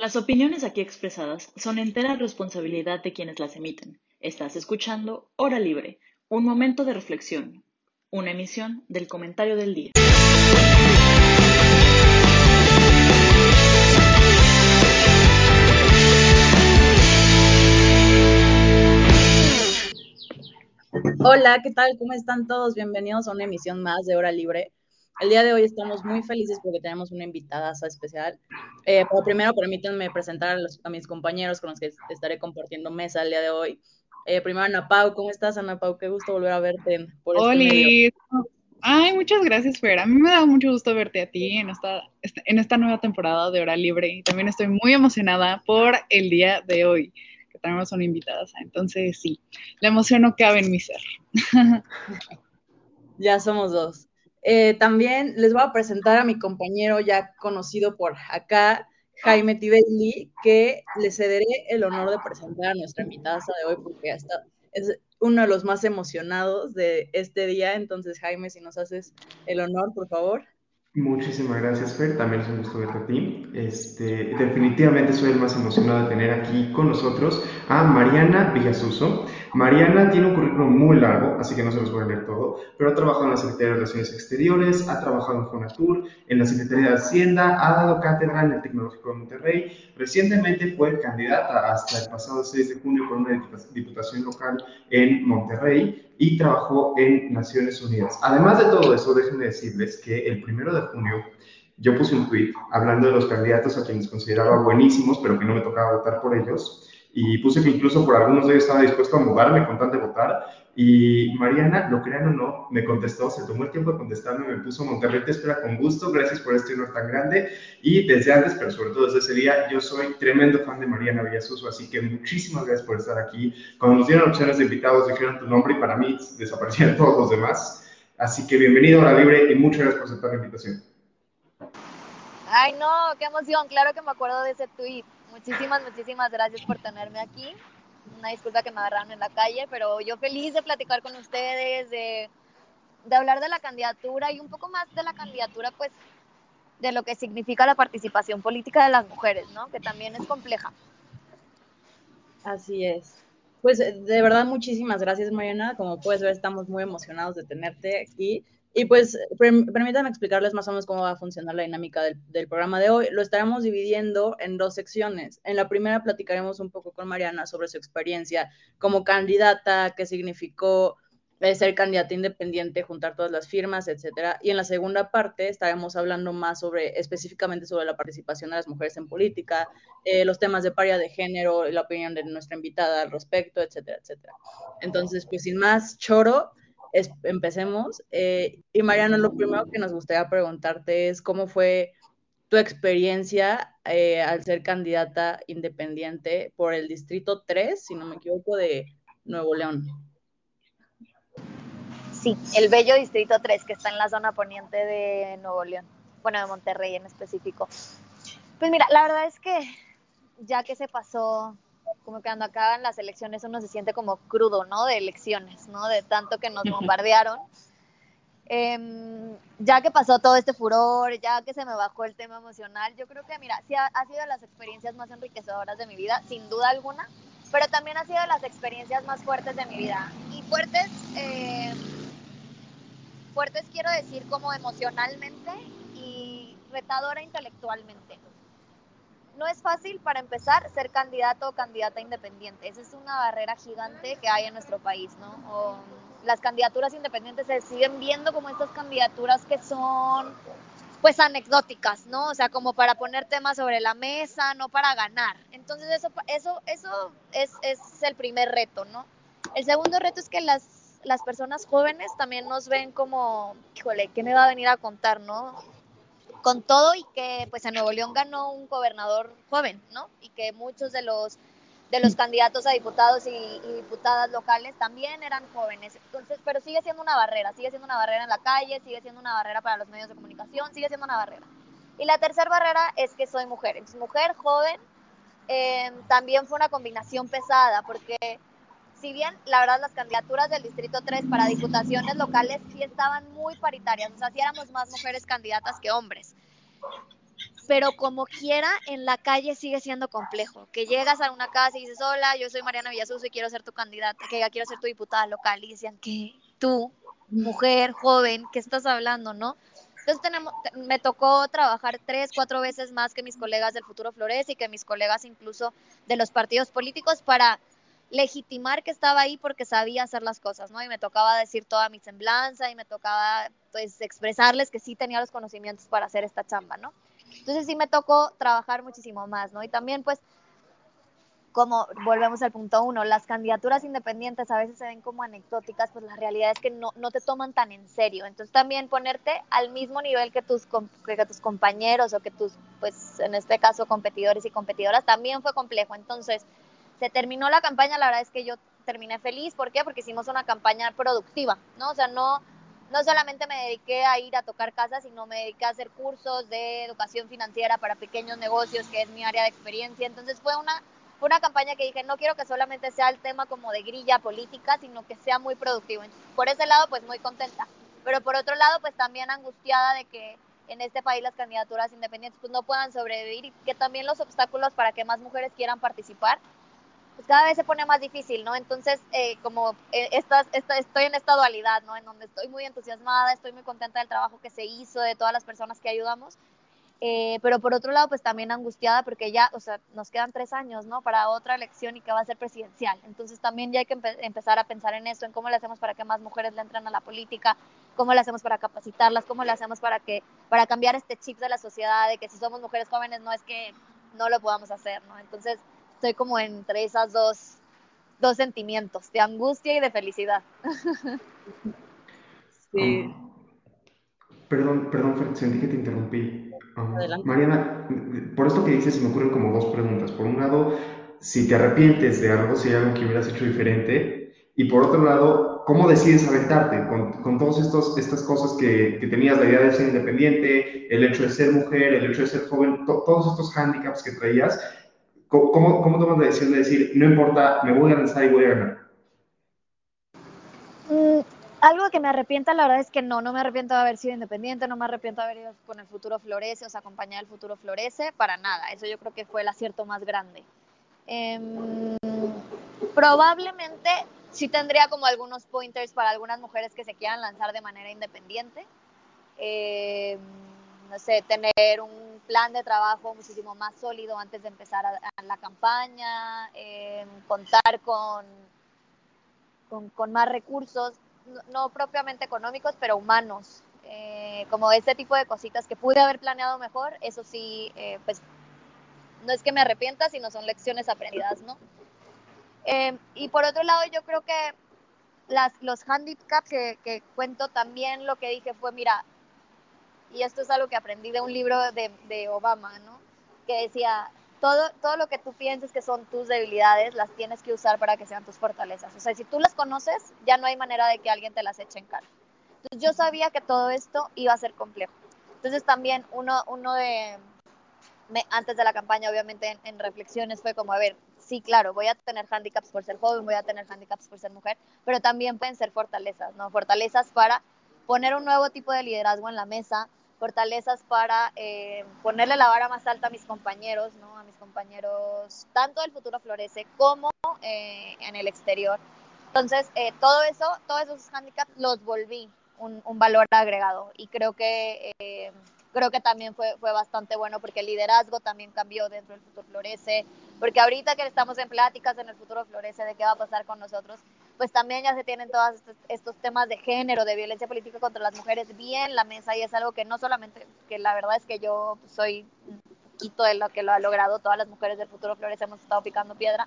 Las opiniones aquí expresadas son entera responsabilidad de quienes las emiten. Estás escuchando Hora Libre, un momento de reflexión, una emisión del comentario del día. Hola, ¿qué tal? ¿Cómo están todos? Bienvenidos a una emisión más de Hora Libre. El día de hoy estamos muy felices porque tenemos una invitada especial. Eh, pero primero permítanme presentar a, mis compañeros con los que estaré compartiendo mesa el día de hoy. Eh, primero Ana Pau, ¿cómo estás Ana Pau? Qué gusto volver a verte por este Medio. Ay, muchas gracias, Fer. A mí me da mucho gusto verte a ti en esta, en esta nueva temporada de Hora Libre y también estoy muy emocionada por el día de hoy, que tenemos una invitada. Entonces, sí, la emoción no cabe en mi ser. ya somos dos. Eh, también les voy a presentar a mi compañero ya conocido por acá, Jaime Tibelli, que le cederé el honor de presentar a nuestra invitada de hoy porque hasta es uno de los más emocionados de este día. Entonces, Jaime, si nos haces el honor, por favor. Muchísimas gracias, Fer. También es un gusto verte a ti. Este, definitivamente soy el más emocionado de tener aquí con nosotros a Mariana Villasuso. Mariana tiene un currículum muy largo, así que no se los voy a leer todo, pero ha trabajado en la Secretaría de Relaciones Exteriores, ha trabajado en Fonatur, en la Secretaría de Hacienda, ha dado cátedra en el Tecnológico de Monterrey. Recientemente fue candidata hasta el pasado 6 de junio por una diputación local en Monterrey y trabajó en Naciones Unidas. Además de todo eso, déjenme decirles que el primero de junio yo puse un tweet hablando de los candidatos a quienes consideraba buenísimos, pero que no me tocaba votar por ellos. Y puse que incluso por algunos de ellos estaba dispuesto a mudarme con tal de votar. Y Mariana, lo crean o no, me contestó, se tomó el tiempo de contestarme, me puso Monterrey te espera con gusto, gracias por este honor tan grande. Y desde antes, pero sobre todo desde ese día, yo soy tremendo fan de Mariana Villasuso, así que muchísimas gracias por estar aquí. Cuando nos dieron opciones de invitados, dijeron tu nombre y para mí desaparecían todos los demás. Así que bienvenido a la Libre y muchas gracias por aceptar la invitación. Ay, no, qué emoción, claro que me acuerdo de ese tweet. Muchísimas, muchísimas gracias por tenerme aquí una disculpa que me agarraron en la calle, pero yo feliz de platicar con ustedes, de, de hablar de la candidatura y un poco más de la candidatura, pues, de lo que significa la participación política de las mujeres, ¿no? Que también es compleja. Así es. Pues de verdad muchísimas gracias Mariana, como puedes ver estamos muy emocionados de tenerte aquí y pues permítanme explicarles más o menos cómo va a funcionar la dinámica del, programa de hoy. Lo estaremos dividiendo en dos secciones. En la primera platicaremos un poco con Mariana sobre su experiencia como candidata, qué significó eh, ser candidata independiente, juntar todas las firmas, etcétera. Y en la segunda parte estaremos hablando más sobre, específicamente sobre la participación de las mujeres en política, eh, los temas de paria de género, la opinión de nuestra invitada al respecto, etcétera, etcétera. Entonces, pues sin más choro, empecemos. Eh, y Mariana, lo primero que nos gustaría preguntarte es cómo fue tu experiencia eh, al ser candidata independiente por el Distrito 3, si no me equivoco, de Nuevo León. Sí, el bello Distrito 3, que está en la zona poniente de Nuevo León, bueno, de Monterrey en específico. Pues mira, la verdad es que ya que se pasó como que cuando acaban las elecciones uno se siente como crudo, ¿no? De elecciones, ¿no? De tanto que nos bombardearon. Em, ya que pasó todo este furor, ya que se me bajó el tema emocional, yo creo que, mira, sí ha, sido de las experiencias más enriquecedoras de mi vida, sin duda alguna, pero también ha sido de las experiencias más fuertes de mi vida. Y fuertes, em, fuertes quiero decir como emocionalmente y retadora intelectualmente no es fácil para empezar ser candidato o candidata independiente. Esa es una barrera gigante que hay en nuestro país, ¿no? las candidaturas independientes se siguen viendo como estas candidaturas que son pues anecdóticas, ¿no? O sea, como para poner temas sobre la mesa, no para ganar. Entonces eso, eso, eso es, es el primer reto, ¿no? El segundo reto es que las, las personas jóvenes también nos ven como, híjole, ¿qué me va a venir a contar, no? Con todo y que pues en Nuevo León ganó un gobernador joven, ¿no? Y que muchos de los de los candidatos a diputados y, diputadas locales también eran jóvenes. Entonces, pero sigue siendo una barrera, sigue siendo una barrera en la calle, sigue siendo una barrera para los medios de comunicación, sigue siendo una barrera. Y la tercera barrera es que soy mujer. Entonces, mujer joven eh, también fue una combinación pesada, porque si bien la verdad las candidaturas del Distrito 3 para diputaciones locales sí estaban muy paritarias, o sea, sí éramos más mujeres candidatas que hombres. pero como quiera, en la calle sigue siendo complejo. Que llegas a una casa y dices, hola, yo soy Mariana Villasuso y quiero ser tu candidata, que quiero ser tu diputada local. Y decían, que tú, mujer, joven, ¿qué estás hablando, no? Entonces tenemos, me tocó trabajar tres, cuatro veces más que mis colegas del Futuro Flores y que mis colegas incluso de los partidos políticos para legitimar que estaba ahí porque sabía hacer las cosas, ¿no? Y me tocaba decir toda mi semblanza y me tocaba, pues, expresarles que sí tenía los conocimientos para hacer esta chamba, ¿no? Entonces sí me tocó trabajar muchísimo más, ¿no? Y también, pues, como volvemos al punto uno, las candidaturas independientes a veces se ven como anecdóticas, pues la realidad es que no, no te toman tan en serio. Entonces también ponerte al mismo nivel que tus, que tus compañeros o que tus, pues en este caso, competidores y competidoras, también fue complejo. Entonces, se terminó la campaña, la verdad es que yo terminé feliz. ¿Por qué? Porque hicimos una campaña productiva, ¿no? O sea, no, no solamente me dediqué a ir a tocar casas, sino me dediqué a hacer cursos de educación financiera para pequeños negocios, que es mi área de experiencia. Entonces fue una, una campaña que dije, no quiero que solamente sea el tema como de grilla política, sino que sea muy productivo. Por ese lado, pues muy contenta. Pero por otro lado, pues también angustiada de que en este país las candidaturas independientes pues no puedan sobrevivir y que también los obstáculos para que más mujeres quieran participar pues cada vez se pone más difícil, ¿no? Entonces, eh, como eh, esta, estoy en esta dualidad, ¿no? En donde estoy muy entusiasmada, estoy muy contenta del trabajo que se hizo, de todas las personas que ayudamos, eh, pero por otro lado, pues también angustiada porque ya, o sea, nos quedan tres años, ¿no? Para otra elección y que va a ser presidencial. Entonces también ya hay que empezar a pensar en eso, en cómo le hacemos para que más mujeres le entren a la política, cómo le hacemos para capacitarlas, cómo le hacemos para que, para cambiar este chip de la sociedad, de que si somos mujeres jóvenes no es que no lo podamos hacer, ¿no? Entonces, estoy como entre esas dos, dos sentimientos, de angustia y de felicidad. sí. Um, perdón, perdón, sentí que te interrumpí. Um, Mariana, por esto que dices me ocurren como dos preguntas. Por un lado, si te arrepientes de algo, si hay algo que hubieras hecho diferente. Y por otro lado, ¿cómo decides aventarte con, con todas estas cosas que, que, tenías, la idea de ser independiente, el hecho de ser mujer, el hecho de ser joven, todos estos hándicaps que traías? ¿Cómo, cómo tomas la decisión de decir, no importa, me voy a lanzar y voy a ganar? Mm, algo que me arrepienta, la verdad es que no, no me arrepiento de haber sido independiente, no me arrepiento de haber ido con el futuro Florece, o sea, acompañar el futuro Florece, para nada. Eso yo creo que fue el acierto más grande. Em, probablemente sí tendría como algunos pointers para algunas mujeres que se quieran lanzar de manera independiente. Eh, no sé, tener un plan de trabajo muchísimo más sólido antes de empezar a, la campaña, em, contar con, con, más recursos, no, propiamente económicos, pero humanos, eh, como este tipo de cositas que pude haber planeado mejor, eso sí, eh, pues no es que me arrepienta, sino son lecciones aprendidas, ¿no? Em, y por otro lado, yo creo que las, los handicaps que, que cuento también lo que dije fue, mira, y esto es algo que aprendí de un libro de, de Obama, ¿no? Que decía, todo, todo lo que tú pienses que son tus debilidades, las tienes que usar para que sean tus fortalezas. O sea, si tú las conoces, ya no hay manera de que alguien te las eche en cara. Entonces yo sabía que todo esto iba a ser complejo. Entonces también uno, uno de, antes de la campaña, obviamente en, en, reflexiones fue como, a ver, sí, claro, voy a tener handicaps por ser joven, voy a tener handicaps por ser mujer, pero también pueden ser fortalezas, ¿no? Fortalezas para poner un nuevo tipo de liderazgo en la mesa, fortalezas para eh, ponerle la vara más alta a mis compañeros, ¿no? a mis compañeros tanto del futuro florece como eh, en el exterior. Entonces, eh, todo eso, todos esos handicaps los volví un, un valor agregado y creo que creo que también fue, fue bastante bueno porque el liderazgo también cambió dentro del futuro florece, porque ahorita que estamos en pláticas en el futuro florece de qué va a pasar con nosotros, pues también ya se tienen todos estos, temas de género, de violencia política contra las mujeres bien la mesa y es algo que no solamente, que la verdad es que yo soy un poquito de lo que lo ha logrado, todas las mujeres del futuro florece hemos estado picando piedra.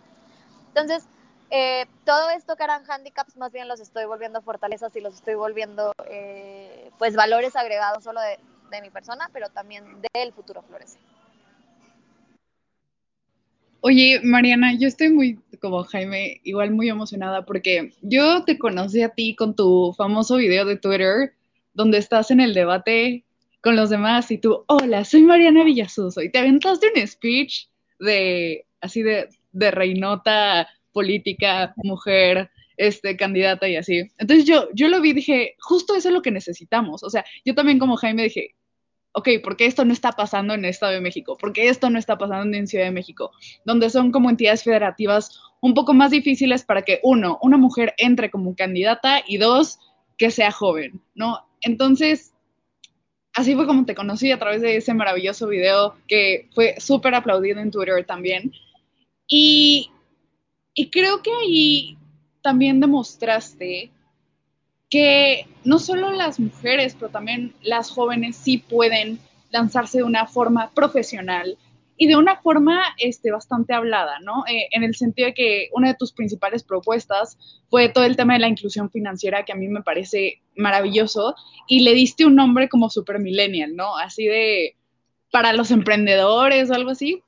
Entonces, eh, todo esto que eran handicaps, más bien los estoy volviendo fortalezas y los estoy volviendo, eh, pues, valores agregados solo de, de mi persona, pero también del futuro florece. Oye, Mariana, yo estoy muy, como Jaime, igual muy emocionada porque yo te conocí a ti con tu famoso video de Twitter, donde estás en el debate con los demás y tú, hola, soy Mariana Villasuso, y te aventaste un speech de, así de, de reinota política, mujer, este, candidata y así. Entonces yo, yo lo vi y dije, justo eso es lo que necesitamos. O sea, yo también como Jaime dije, ok, ¿por qué esto no está pasando en el Estado de México? ¿Por qué esto no está pasando en Ciudad de México? Donde son como entidades federativas un poco más difíciles para que, uno, una mujer entre como candidata y dos, que sea joven, ¿no? Entonces, así fue como te conocí a través de ese maravilloso video que fue súper aplaudido en Twitter también. Y, y creo que ahí también demostraste que no solo las mujeres, pero también las jóvenes sí pueden lanzarse de una forma profesional y de una forma este, bastante hablada, ¿no? Eh, en el sentido de que una de tus principales propuestas fue todo el tema de la inclusión financiera, que a mí me parece maravilloso, y le diste un nombre como super millennial, ¿no? Así de para los emprendedores o algo así.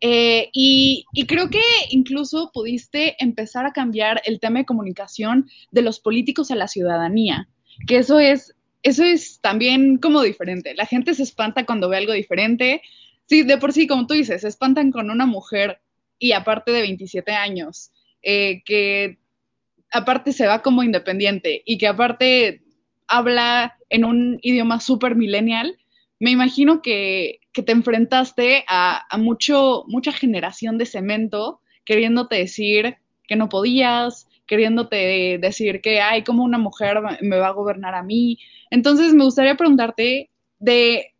Eh, y, creo que incluso pudiste empezar a cambiar el tema de comunicación de los políticos a la ciudadanía, que eso es, eso es también como diferente. La gente se espanta cuando ve algo diferente. Sí, de por sí, como tú dices, se espantan con una mujer y aparte de 27 años, eh, que aparte se va como independiente y que aparte habla en un idioma súper millennial me imagino que, te enfrentaste a, mucho, mucha generación de cemento queriéndote decir que no podías, queriéndote decir que, ay, como una mujer me va a gobernar a mí. Entonces, me gustaría preguntarte de,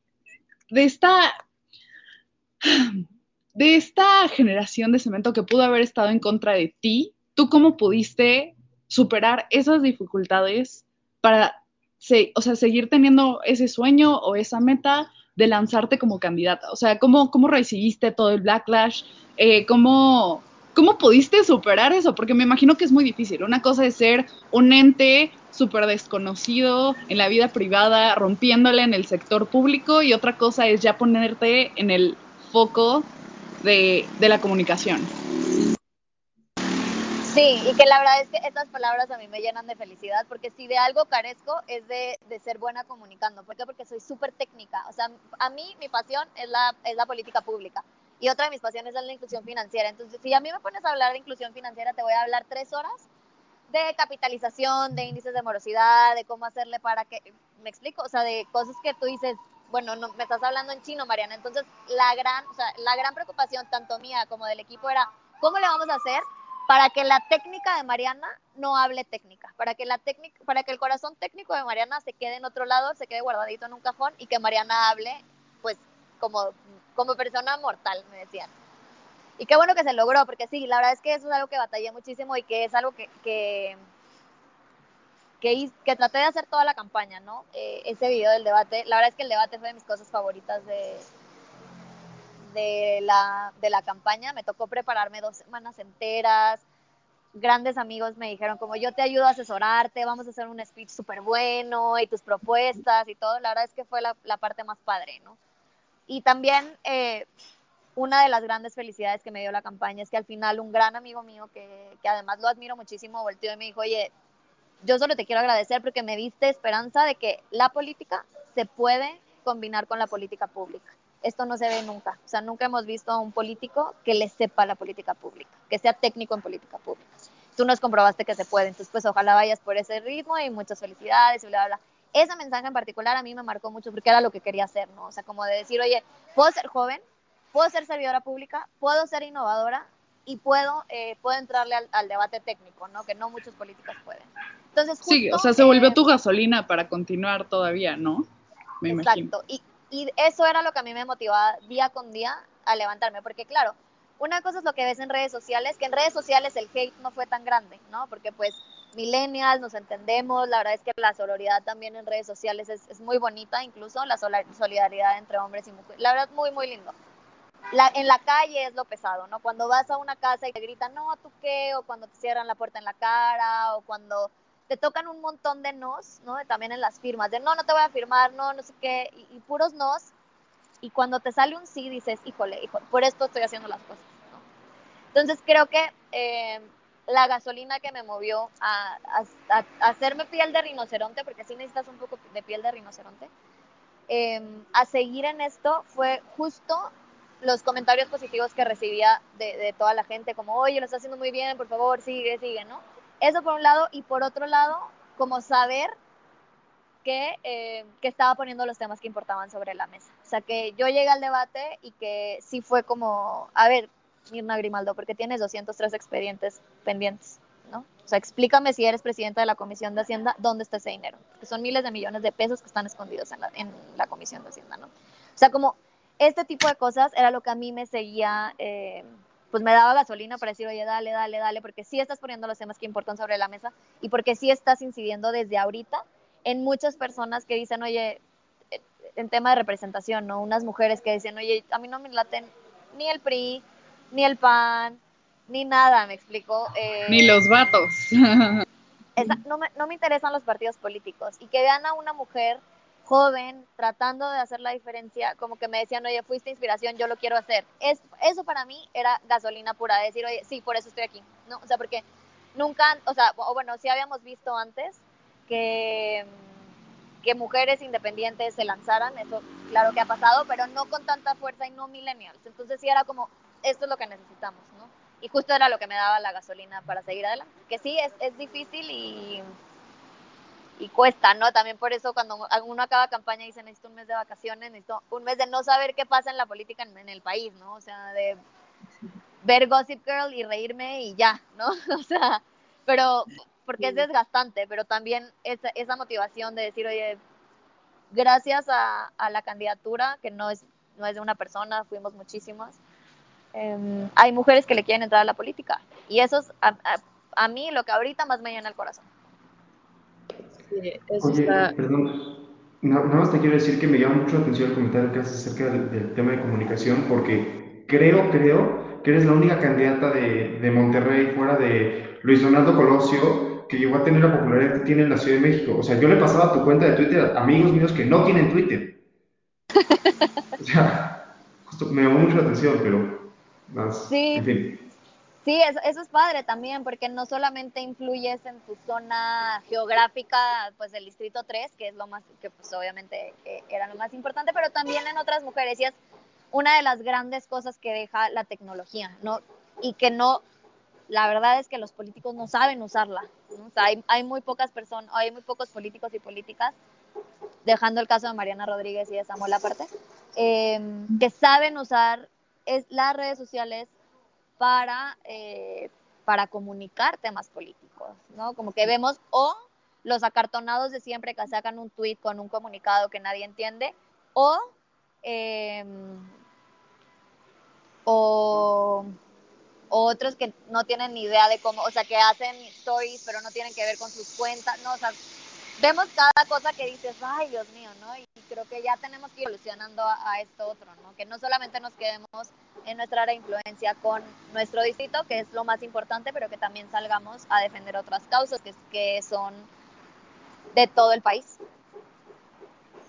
de esta de esta generación de cemento que pudo haber estado en contra de ti, ¿tú cómo pudiste superar esas dificultades para o sea, seguir teniendo ese sueño o esa meta de lanzarte como candidata? O sea, ¿cómo, cómo recibiste todo el backlash? Eh, ¿cómo, ¿Cómo pudiste superar eso? Porque me imagino que es muy difícil. Una cosa es ser un ente súper desconocido en la vida privada, rompiéndole en el sector público, y otra cosa es ya ponerte en el foco de, de la comunicación. Sí, y que la verdad es que estas palabras a mí me llenan de felicidad, porque si de algo carezco es de, ser buena comunicando. ¿Por qué? Porque soy súper técnica. O sea, a mí mi pasión es la, es la política pública y otra de mis pasiones es la inclusión financiera. Entonces, si a mí me pones a hablar de inclusión financiera, te voy a hablar tres horas de capitalización, de índices de morosidad, de cómo hacerle para que, me explico, o sea, de cosas que tú dices, bueno, no, me estás hablando en chino, Mariana. Entonces, la gran, o sea, la gran preocupación tanto mía como del equipo era, ¿cómo le vamos a hacer para que la técnica de Mariana no hable técnica, para que la técnica, para que el corazón técnico de Mariana se quede en otro lado, se quede guardadito en un cajón y que Mariana hable, pues, como, como persona mortal, me decían. Y qué bueno que se logró, porque sí, la verdad es que eso es algo que batallé muchísimo y que es algo que, que, que, traté de hacer toda la campaña, ¿no? Eh, ese video del debate, la verdad es que el debate fue de mis cosas favoritas de, de la, de la campaña, me tocó prepararme dos semanas enteras. Grandes amigos me dijeron como yo te ayudo a asesorarte, vamos a hacer un speech súper bueno y tus propuestas y todo. La verdad es que fue la, la parte más padre, ¿no? Y también eh, una de las grandes felicidades que me dio la campaña es que al final un gran amigo mío, que, que además lo admiro muchísimo, volteó y me dijo, oye, yo solo te quiero agradecer porque me diste esperanza de que la política se puede combinar con la política pública esto no se ve nunca. O sea, nunca hemos visto a un político que le sepa la política pública, que sea técnico en política pública. Tú nos comprobaste que se puede, entonces pues ojalá vayas por ese ritmo y muchas felicidades y bla, bla, bla. Ese mensaje en particular a mí me marcó mucho porque era lo que quería hacer, ¿no? O sea, como de decir, oye, puedo ser joven, puedo ser servidora pública, puedo ser innovadora y puedo, eh, puedo entrarle al, debate técnico, ¿no? Que no muchos políticos pueden. Entonces, sí, o sea, se volvió tu gasolina para continuar todavía, ¿no? Me exacto. Y, y eso era lo que a mí me motivaba día con día a levantarme, porque claro, una cosa es lo que ves en redes sociales, que en redes sociales el hate no fue tan grande, ¿no? Porque pues millennials nos entendemos, la verdad es que la solidaridad también en redes sociales es, es muy bonita, incluso la solidaridad entre hombres y mujeres, la verdad muy, muy lindo. La, en la calle es lo pesado, ¿no? Cuando vas a una casa y te gritan, no, ¿tú qué? O cuando te cierran la puerta en la cara, o cuando te tocan un montón de nos, ¿no? También en las firmas, de no, no te voy a firmar, no, no sé qué, y, puros nos. Y cuando te sale un sí, dices, híjole, híjole, por esto estoy haciendo las cosas, ¿no? Entonces creo que eh, la gasolina que me movió a, hacerme piel de rinoceronte, porque sí necesitas un poco de piel de rinoceronte, em, a seguir en esto fue justo los comentarios positivos que recibía de, de, toda la gente, como, oye, lo estás haciendo muy bien, por favor, sigue, sigue, ¿no? Eso por un lado, y por otro lado, como saber que, eh, que estaba poniendo los temas que importaban sobre la mesa. O sea, que yo llegué al debate y que sí fue como, a ver, Mirna Grimaldo, porque tienes 203 expedientes pendientes, ¿no? O sea, explícame si eres presidenta de la Comisión de Hacienda, ¿dónde está ese dinero? Porque son miles de millones de pesos que están escondidos en la, en la Comisión de Hacienda, ¿no? O sea, como este tipo de cosas era lo que a mí me seguía, eh, pues me daba gasolina para decir, oye, dale, dale, dale, porque sí estás poniendo los temas que importan sobre la mesa y porque sí estás incidiendo desde ahorita en muchas personas que dicen, oye, eh, en tema de representación, ¿no? Unas mujeres que dicen, oye, a mí no me laten ni el PRI, ni el PAN, ni nada, me explico. Eh, ni los vatos. no, me, no me interesan los partidos políticos. Y que vean a una mujer joven tratando de hacer la diferencia, como que me decían, oye, fuiste inspiración, yo lo quiero hacer. Es, eso para mí era gasolina pura, decir, oye, sí, por eso estoy aquí, ¿no? O sea, porque nunca, o sea, o bueno, sí habíamos visto antes que, que mujeres independientes se lanzaran, eso claro que ha pasado, pero no con tanta fuerza y no millennials. Entonces sí era como, esto es lo que necesitamos, ¿no? Y justo era lo que me daba la gasolina para seguir adelante. Que sí, es, es difícil y, y cuesta, ¿no? También por eso cuando uno acaba campaña dice necesito un mes de vacaciones, necesito un mes de no saber qué pasa en la política en, el país, ¿no? O sea, de ver Gossip Girl y reírme y ya, ¿no? O sea, pero porque es desgastante, pero también esa, esa motivación de decir, oye, gracias a, la candidatura, que no es, no es de una persona, fuimos muchísimas, em, hay mujeres que le quieren entrar a la política. Y eso es a, mí lo que ahorita más me llena el corazón. Sí, eso Oye, perdón, nada más te quiero decir que me llama mucho la atención el comentario que haces acerca del, tema de comunicación, porque creo, creo que eres la única candidata de, de Monterrey fuera de Luis Donaldo Colosio que llegó a tener la popularidad que tiene en la Ciudad de México. O sea, yo le pasaba tu cuenta de Twitter a amigos míos que no tienen Twitter. O sea, justo me llamó mucho la atención, pero más. Sí. En fin. Sí, eso, eso, es padre también, porque no solamente influyes en tu zona geográfica, pues el distrito 3, que es lo más, que pues obviamente eh, era lo más importante, pero también en otras mujeres. Y es una de las grandes cosas que deja la tecnología, ¿no? Y que no, la verdad es que los políticos no saben usarla. Sea, hay, muy pocas personas, hay muy pocos políticos y políticas, dejando el caso de Mariana Rodríguez y de Samuel aparte, em, que saben usar es, las redes sociales para, eh, para comunicar temas políticos, ¿no? Como que vemos, o los acartonados de siempre que sacan un tweet con un comunicado que nadie entiende, o, em, o otros que no tienen ni idea de cómo, o sea, que hacen stories, pero no tienen que ver con sus cuentas, no, o sea, vemos cada cosa que dices, ay, Dios mío, ¿no? Y creo que ya tenemos que ir evolucionando a, esto otro, ¿no? Que no solamente nos quedemos en nuestra área de influencia con nuestro distrito, que es lo más importante, pero que también salgamos a defender otras causas que, que son de todo el país.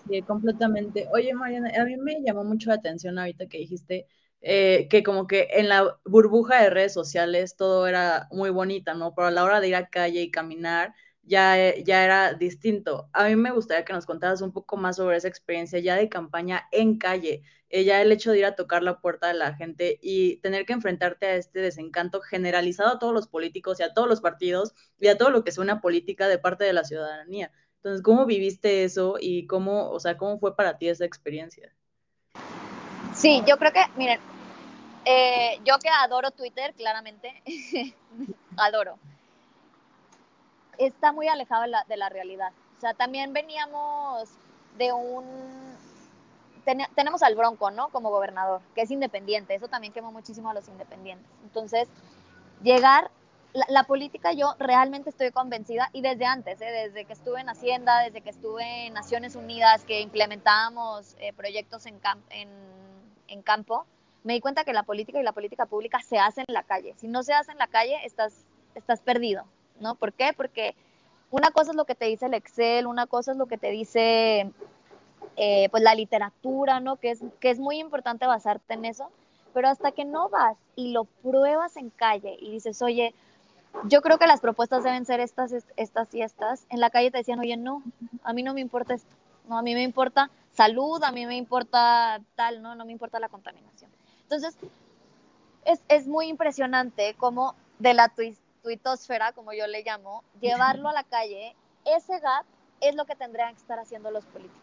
Sí, completamente. Oye, Mariana, a mí me llamó mucho la atención ahorita que dijiste eh, que como que en la burbuja de redes sociales todo era muy bonita, ¿no? Pero a la hora de ir a calle y caminar ya, ya era distinto. A mí me gustaría que nos contaras un poco más sobre esa experiencia ya de campaña en calle, eh, ya el hecho de ir a tocar la puerta de la gente y tener que enfrentarte a este desencanto generalizado a todos los políticos y a todos los partidos y a todo lo que es una política de parte de la ciudadanía. Entonces, ¿cómo viviste eso y cómo, o sea, cómo fue para ti esa experiencia? Sí, yo creo que, miren, eh, yo que adoro Twitter, claramente, adoro, está muy alejado de la, realidad. O sea, también veníamos de un... tenemos al Bronco, ¿no? Como gobernador, que es independiente. Eso también quemó muchísimo a los independientes. Entonces, llegar la, política yo realmente estoy convencida y desde antes, ¿eh? desde que estuve en Hacienda, desde que estuve en Naciones Unidas, que implementábamos eh, proyectos en, en en campo, me di cuenta que la política y la política pública se hace en la calle. Si no se hace en la calle, estás, estás perdido, ¿no? ¿Por qué? Porque una cosa es lo que te dice el Excel, una cosa es lo que te dice eh, pues la literatura, ¿no? Que es, que es muy importante basarte en eso, pero hasta que no vas y lo pruebas en calle y dices, oye, yo creo que las propuestas deben ser estas, estas y estas, en la calle te decían, oye, no, a mí no me importa esto, no, a mí me importa salud, a mí me importa tal, ¿no? No me importa la contaminación. Entonces, es, muy impresionante cómo de la tuitosfera, como yo le llamo, llevarlo a la calle, ese gap es lo que tendrían que estar haciendo los políticos.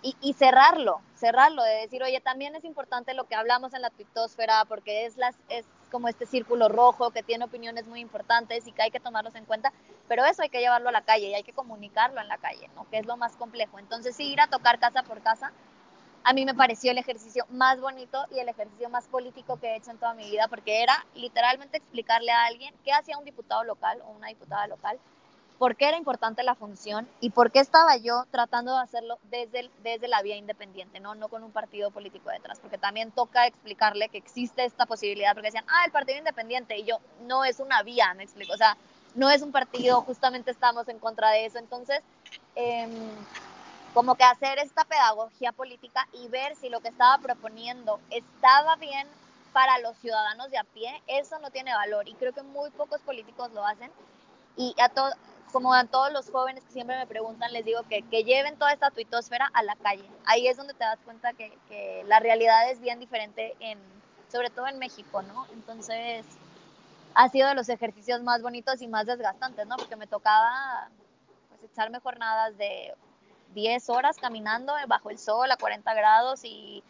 Y, y, cerrarlo, cerrarlo, de decir, oye, también es importante lo que hablamos en la tuitosfera, porque es, las, es como este círculo rojo que tiene opiniones muy importantes y que hay que tomarlos en cuenta, pero eso hay que llevarlo a la calle y hay que comunicarlo en la calle, ¿no? que es lo más complejo. Entonces, sí, ir a tocar casa por casa, a mí me pareció el ejercicio más bonito y el ejercicio más político que he hecho en toda mi vida, porque era literalmente explicarle a alguien qué hacía un diputado local o una diputada local, por qué era importante la función y por qué estaba yo tratando de hacerlo desde, desde la vía independiente, ¿no? no con un partido político detrás, porque también toca explicarle que existe esta posibilidad, porque decían, ah, el partido independiente, y yo, no es una vía, me explico, o sea, no es un partido, justamente estamos en contra de eso, entonces... Eh, como que hacer esta pedagogía política y ver si lo que estaba proponiendo estaba bien para los ciudadanos de a pie, eso no tiene valor y creo que muy pocos políticos lo hacen y a todo como a todos los jóvenes que siempre me preguntan, les digo que, que lleven toda esta tuitosfera a la calle. Ahí es donde te das cuenta que, que, la realidad es bien diferente, en, sobre todo en México, ¿no? Entonces, ha sido de los ejercicios más bonitos y más desgastantes, ¿no? Porque me tocaba pues, echarme jornadas de 10 horas caminando bajo el sol a 40 grados y,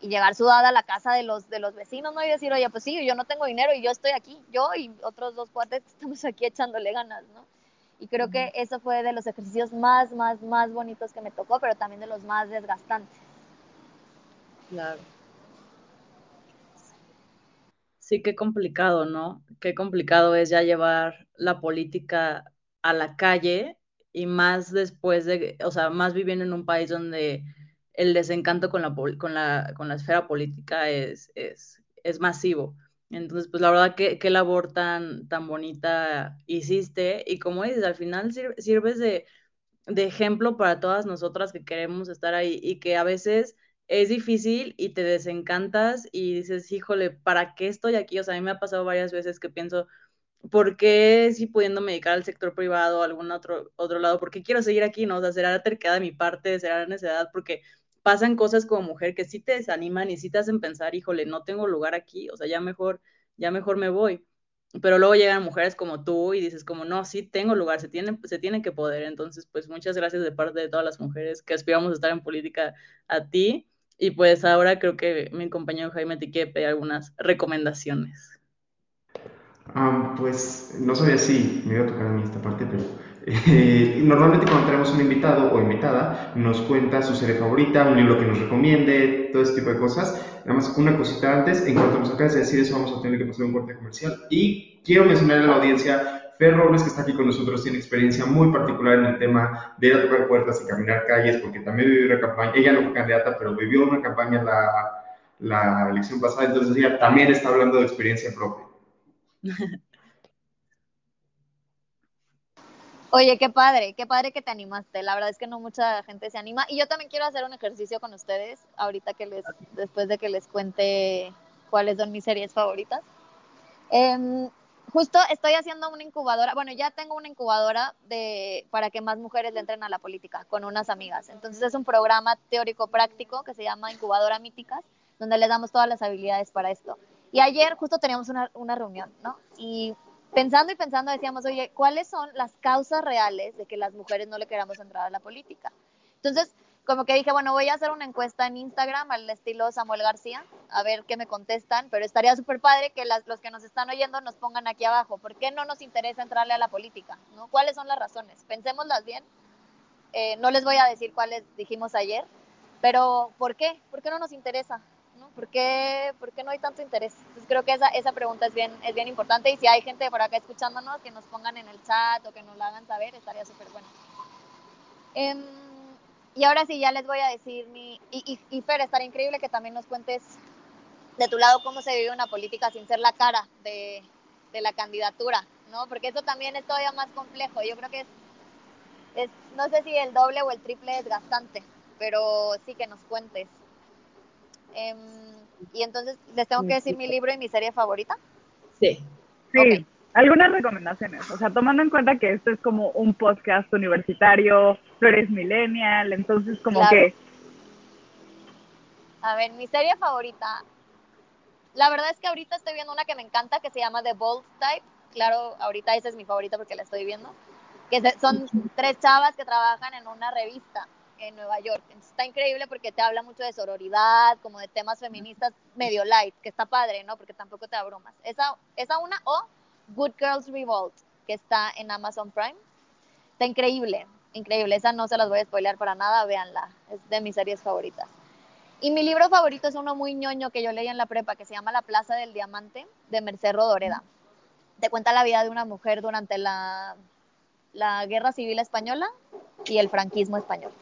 y, llegar sudada a la casa de los, de los vecinos, ¿no? Y decir, oye, pues sí, yo no tengo dinero y yo estoy aquí, yo y otros dos cuates estamos aquí echándole ganas, ¿no? Y creo que eso fue de los ejercicios más, más, más bonitos que me tocó, pero también de los más desgastantes. Claro. Sí, qué complicado, ¿no? Qué complicado es ya llevar la política a la calle y más después de, o sea, más viviendo en un país donde el desencanto con la, con la, con la esfera política es, es, es masivo. Entonces, pues la verdad, qué, qué labor tan, tan bonita hiciste y como dices, al final sirves de, de ejemplo para todas nosotras que queremos estar ahí y que a veces es difícil y te desencantas y dices, híjole, ¿para qué estoy aquí? O sea, a mí me ha pasado varias veces que pienso, ¿por qué si pudiendo medicar al sector privado o algún otro, otro lado? ¿Por qué quiero seguir aquí? ¿No? O sea, será terquedad de mi parte, será la necesidad, porque pasan cosas como mujer que sí te desaniman y sí te hacen pensar, híjole, no tengo lugar aquí, o sea, ya mejor, ya mejor me voy. Pero luego llegan mujeres como tú y dices como, no, sí tengo lugar, se tiene, se tiene que poder. Entonces, pues muchas gracias de parte de todas las mujeres que aspiramos a estar en política a ti. Y pues ahora creo que mi compañero Jaime te quiere pedir algunas recomendaciones. Um, pues no sabía si me iba a tocar a mí esta parte, pero eh, normalmente cuando tenemos un invitado o invitada nos cuenta su serie favorita, un libro que nos recomiende, todo ese tipo de cosas. Nada más una cosita antes, en cuanto nos acabas de decir eso vamos a tener que pasar un corte comercial. Y quiero mencionar a la audiencia, Fer Robles, que está aquí con nosotros, tiene experiencia muy particular en el tema de ir a tocar puertas y caminar calles, porque también vivió una campaña, ella no fue candidata, pero vivió una campaña la, la elección pasada, entonces ella también está hablando de experiencia propia. Oye, qué padre, qué padre que te animaste. La verdad es que no mucha gente se anima. Y yo también quiero hacer un ejercicio con ustedes, ahorita que les, después de que les cuente cuáles son mis series favoritas. Eh, justo estoy haciendo una incubadora, bueno, ya tengo una incubadora de, para que más mujeres entren a la política con unas amigas. Entonces es un programa teórico práctico que se llama Incubadora Míticas, donde les damos todas las habilidades para esto. Y ayer justo teníamos una, reunión, ¿no? Y pensando y pensando decíamos, oye, ¿cuáles son las causas reales de que las mujeres no le queramos entrar a la política? Entonces, como que dije, bueno, voy a hacer una encuesta en Instagram al estilo Samuel García, a ver qué me contestan, pero estaría súper padre que los que nos están oyendo nos pongan aquí abajo, ¿por qué no nos interesa entrarle a la política? ¿no? ¿Cuáles son las razones? Pensémoslas bien. Eh, no les voy a decir cuáles dijimos ayer, pero ¿por qué? ¿Por qué no nos interesa? ¿Por qué, ¿Por qué no hay tanto interés? Creo que esa, esa pregunta es bien, es bien importante y si hay gente por acá escuchándonos, que nos pongan en el chat o que nos la hagan saber, estaría súper bueno. Eh, y ahora sí, ya les voy a decir mi... Y, y, y, Fer, estaría increíble que también nos cuentes de tu lado cómo se vive una política sin ser la cara de, de la candidatura, ¿no? Porque eso también es todavía más complejo. Yo creo que es, es, no sé si el doble o el triple es gastante, pero sí que nos cuentes. Eh, y entonces, ¿les tengo que decir mi libro y mi serie favorita? Sí. Sí. Okay. Algunas recomendaciones, o sea, tomando en cuenta que esto es como un podcast universitario, tú eres millennial, entonces como claro. que... A ver, mi serie favorita, la verdad es que ahorita estoy viendo una que me encanta que se llama The Bold Type, claro, ahorita esa es mi favorita porque la estoy viendo, que son tres chavas que trabajan en una revista en Nueva York. está increíble porque te habla mucho de sororidad, como de temas feministas medio light, que está padre, ¿no? Porque tampoco te abrumas. Esa, esa una, o Good Girls Revolt, que está en Amazon Prime. Está increíble, increíble. Esa no se las voy a spoilear para nada, véanla. Es de mis series favoritas. Y mi libro favorito es uno muy ñoño que yo leí en la prepa, que se llama La Plaza del Diamante, de Merced Rodoreda. Te cuenta la vida de una mujer durante la, la Guerra Civil Española y el franquismo español.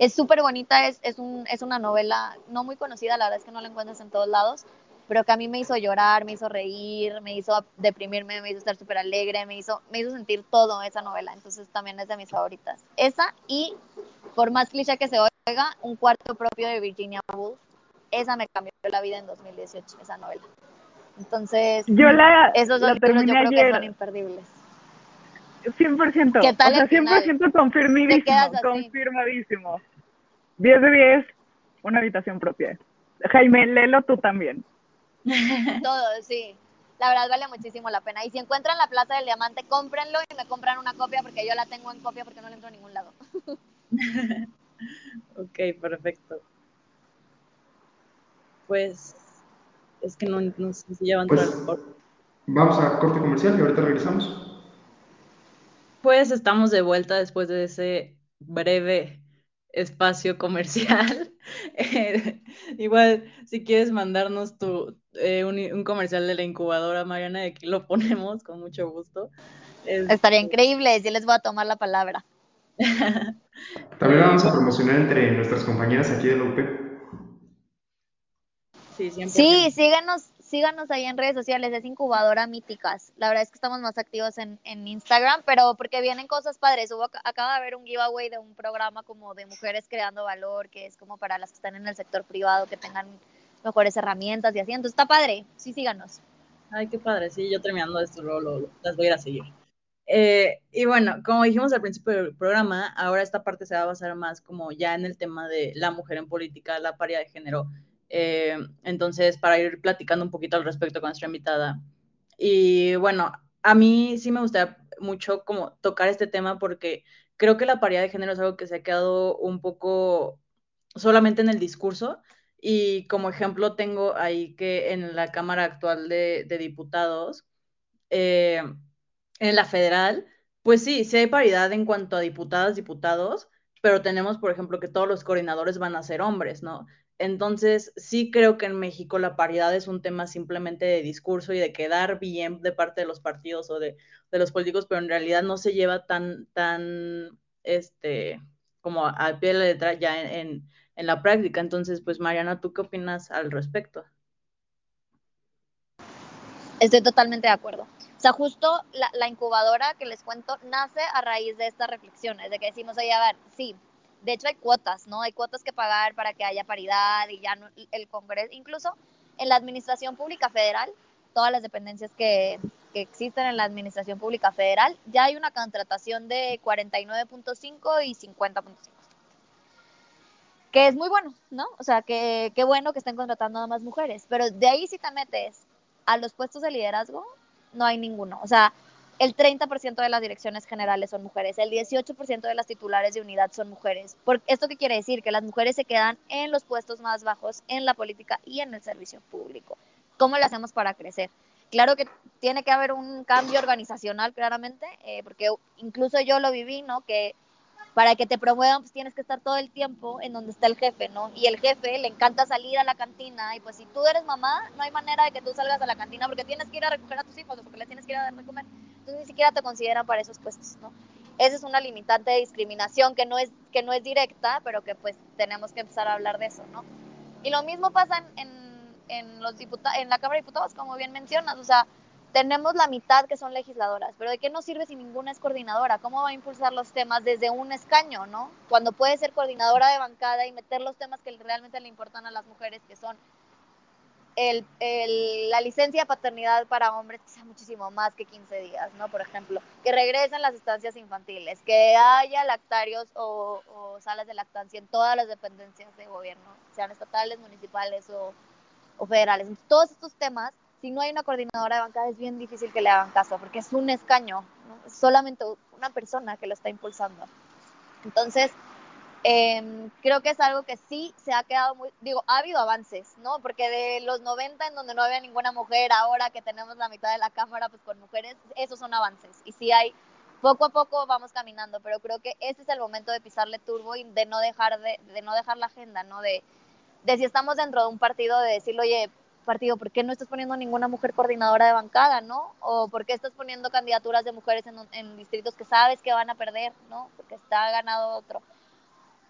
Es súper bonita, es, es, un, es una novela no muy conocida, la verdad es que no la encuentras en todos lados, pero que a mí me hizo llorar, me hizo reír, me hizo deprimirme, me hizo estar súper alegre, me hizo, me hizo sentir todo esa novela, entonces también es de mis favoritas. Esa y, por más cliché que se oiga, Un cuarto propio de Virginia Woolf, esa me cambió la vida en 2018, esa novela. Entonces, yo la, esos dos libros yo creo que son imperdibles. 100%. ¿Qué tal o sea, 100% confirmadísimo, confirmadísimo. 10 de 10, una habitación propia. Jaime, léelo tú también. Todo, sí. La verdad vale muchísimo la pena. Y si encuentran la Plaza del Diamante, cómprenlo y me compran una copia porque yo la tengo en copia porque no la entro a ningún lado. ok, perfecto. Pues es que no, no sé si ya van pues, Vamos a corte comercial y ahorita regresamos. Pues estamos de vuelta después de ese breve espacio comercial. Eh, igual, si quieres mandarnos tu, eh, un, comercial de la incubadora, Mariana, aquí lo ponemos con mucho gusto. Estaría increíble, si les voy a tomar la palabra. También vamos a promocionar entre nuestras compañeras aquí de la UP. Sí, sí, síganos, síganos ahí en redes sociales, es Incubadora Míticas. La verdad es que estamos más activos en, Instagram, pero porque vienen cosas padres. Hubo, acaba de haber un giveaway de un programa como de mujeres creando valor, que es como para las que están en el sector privado, que tengan mejores herramientas y así. Entonces está padre, sí, síganos. Ay, qué padre, sí, yo terminando esto lo, las voy a ir a seguir. Eh, y bueno, como dijimos al principio del programa, ahora esta parte se va a basar más como ya en el tema de la mujer en política, la paridad de género eh, entonces, para ir platicando un poquito al respecto con nuestra invitada. Y bueno, a mí sí me gustaría mucho como tocar este tema porque creo que la paridad de género es algo que se ha quedado un poco solamente en el discurso. Y como ejemplo tengo ahí que en la Cámara actual de, Diputados, eh, en la federal, pues sí, sí hay paridad en cuanto a diputadas, diputados, pero tenemos, por ejemplo, que todos los coordinadores van a ser hombres, ¿no? Entonces, sí creo que en México la paridad es un tema simplemente de discurso y de quedar bien de parte de los partidos o de, los políticos, pero en realidad no se lleva tan, tan, este, como al pie de la letra ya en, en, la práctica. Entonces, pues Mariana, ¿tú qué opinas al respecto? Estoy totalmente de acuerdo. O sea, justo la, la, incubadora que les cuento nace a raíz de estas reflexiones, de que decimos, oye, a ver, sí, de hecho hay cuotas, ¿no? Hay cuotas que pagar para que haya paridad y ya el Congreso, incluso en la Administración Pública Federal, todas las dependencias que, que existen en la Administración Pública Federal, ya hay una contratación de 49.5 y 50.5 que es muy bueno, ¿no? O sea, que qué bueno que estén contratando a más mujeres, pero de ahí si te metes a los puestos de liderazgo, no hay ninguno. O sea, el 30% de las direcciones generales son mujeres, el 18% de las titulares de unidad son mujeres. ¿Por ¿Esto qué quiere decir? Que las mujeres se quedan en los puestos más bajos en la política y en el servicio público. ¿Cómo lo hacemos para crecer? Claro que tiene que haber un cambio organizacional, claramente, eh, porque incluso yo lo viví, ¿no? Que para que te promuevan, pues tienes que estar todo el tiempo en donde está el jefe, ¿no? Y el jefe le encanta salir a la cantina y pues si tú eres mamá, no hay manera de que tú salgas a la cantina porque tienes que ir a recoger a tus hijos o porque les tienes que ir a dar de comer. Entonces ni siquiera te consideran para esos puestos, ¿no? Esa es una limitante de discriminación que no es, que no es directa, pero que pues tenemos que empezar a hablar de eso, ¿no? Y lo mismo pasa en, en, los en la Cámara de Diputados, como bien mencionas, o sea, tenemos la mitad que son legisladoras, pero ¿de qué nos sirve si ninguna es coordinadora? ¿Cómo va a impulsar los temas desde un escaño, no? Cuando puede ser coordinadora de bancada y meter los temas que realmente le importan a las mujeres, que son el, la licencia de paternidad para hombres, sea muchísimo más que 15 días, ¿no? Por ejemplo, que regresen las estancias infantiles, que haya lactarios o, salas de lactancia en todas las dependencias de gobierno, sean estatales, municipales o, federales. Todos estos temas si no hay una coordinadora de bancada es bien difícil que le hagan caso, porque es un escaño, solamente una persona que lo está impulsando. Entonces, Em, creo que es algo que sí se ha quedado muy, digo, ha habido avances, ¿no? Porque de los 90 en donde no había ninguna mujer, ahora que tenemos la mitad de la cámara pues con mujeres, esos son avances. Y sí hay, poco a poco vamos caminando, pero creo que este es el momento de pisarle turbo y de no dejar, de, de no dejar la agenda, ¿no? De, de si estamos dentro de un partido, de decirle, oye, partido, ¿por qué no estás poniendo ninguna mujer coordinadora de bancada, no? O ¿por qué estás poniendo candidaturas de mujeres en distritos que sabes que van a perder, no? Porque está ganado otro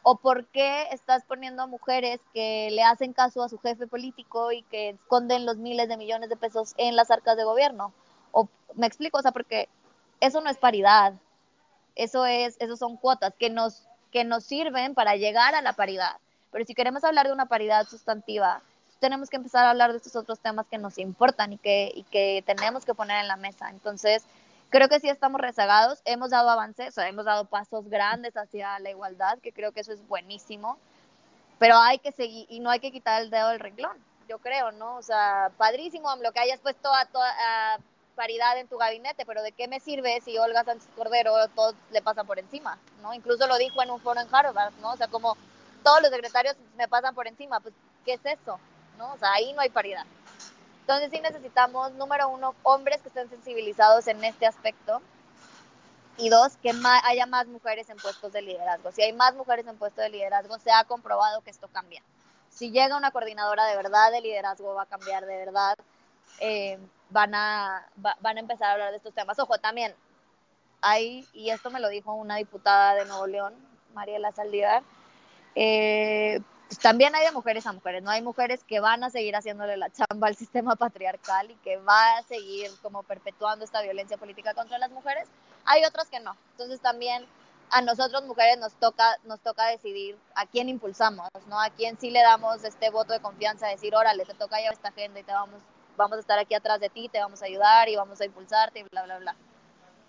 o por qué estás poniendo a mujeres que le hacen caso a su jefe político y que esconden los miles de millones de pesos en las arcas de gobierno. O me explico, o sea, porque eso no es paridad. Eso es esos son cuotas que nos que nos sirven para llegar a la paridad. Pero si queremos hablar de una paridad sustantiva, tenemos que empezar a hablar de estos otros temas que nos importan y que, y que tenemos que poner en la mesa. Entonces, creo que sí estamos rezagados, hemos dado avances, o sea, hemos dado pasos grandes hacia la igualdad, que creo que eso es buenísimo, pero hay que seguir y no hay que quitar el dedo del renglón, yo creo, ¿no? O sea, padrísimo lo que hayas puesto a, toda, paridad en tu gabinete, pero ¿de qué me sirve si Olga Sánchez Cordero todos le pasan por encima, ¿no? Incluso lo dijo en un foro en Harvard, ¿no? O sea, como todos los secretarios me pasan por encima, pues, ¿qué es eso? ¿No? O sea, ahí no hay paridad. Entonces sí necesitamos, número uno, hombres que estén sensibilizados en este aspecto. Y dos, que haya más mujeres en puestos de liderazgo. Si hay más mujeres en puestos de liderazgo, se ha comprobado que esto cambia. Si llega una coordinadora de verdad de liderazgo, va a cambiar de verdad. Eh, van, a, van a empezar a hablar de estos temas. Ojo, también hay, y esto me lo dijo una diputada de Nuevo León, Mariela Saldívar, eh, también hay de mujeres a mujeres, ¿no? Hay mujeres que van a seguir haciéndole la chamba al sistema patriarcal y que va a seguir como perpetuando esta violencia política contra las mujeres. Hay otras que no. Entonces también a nosotros mujeres nos toca, nos toca decidir a quién impulsamos, ¿no? A quién sí le damos este voto de confianza, decir, órale, te toca llevar esta agenda y te vamos, vamos a estar aquí atrás de ti, te vamos a ayudar y vamos a impulsarte y bla, bla, bla.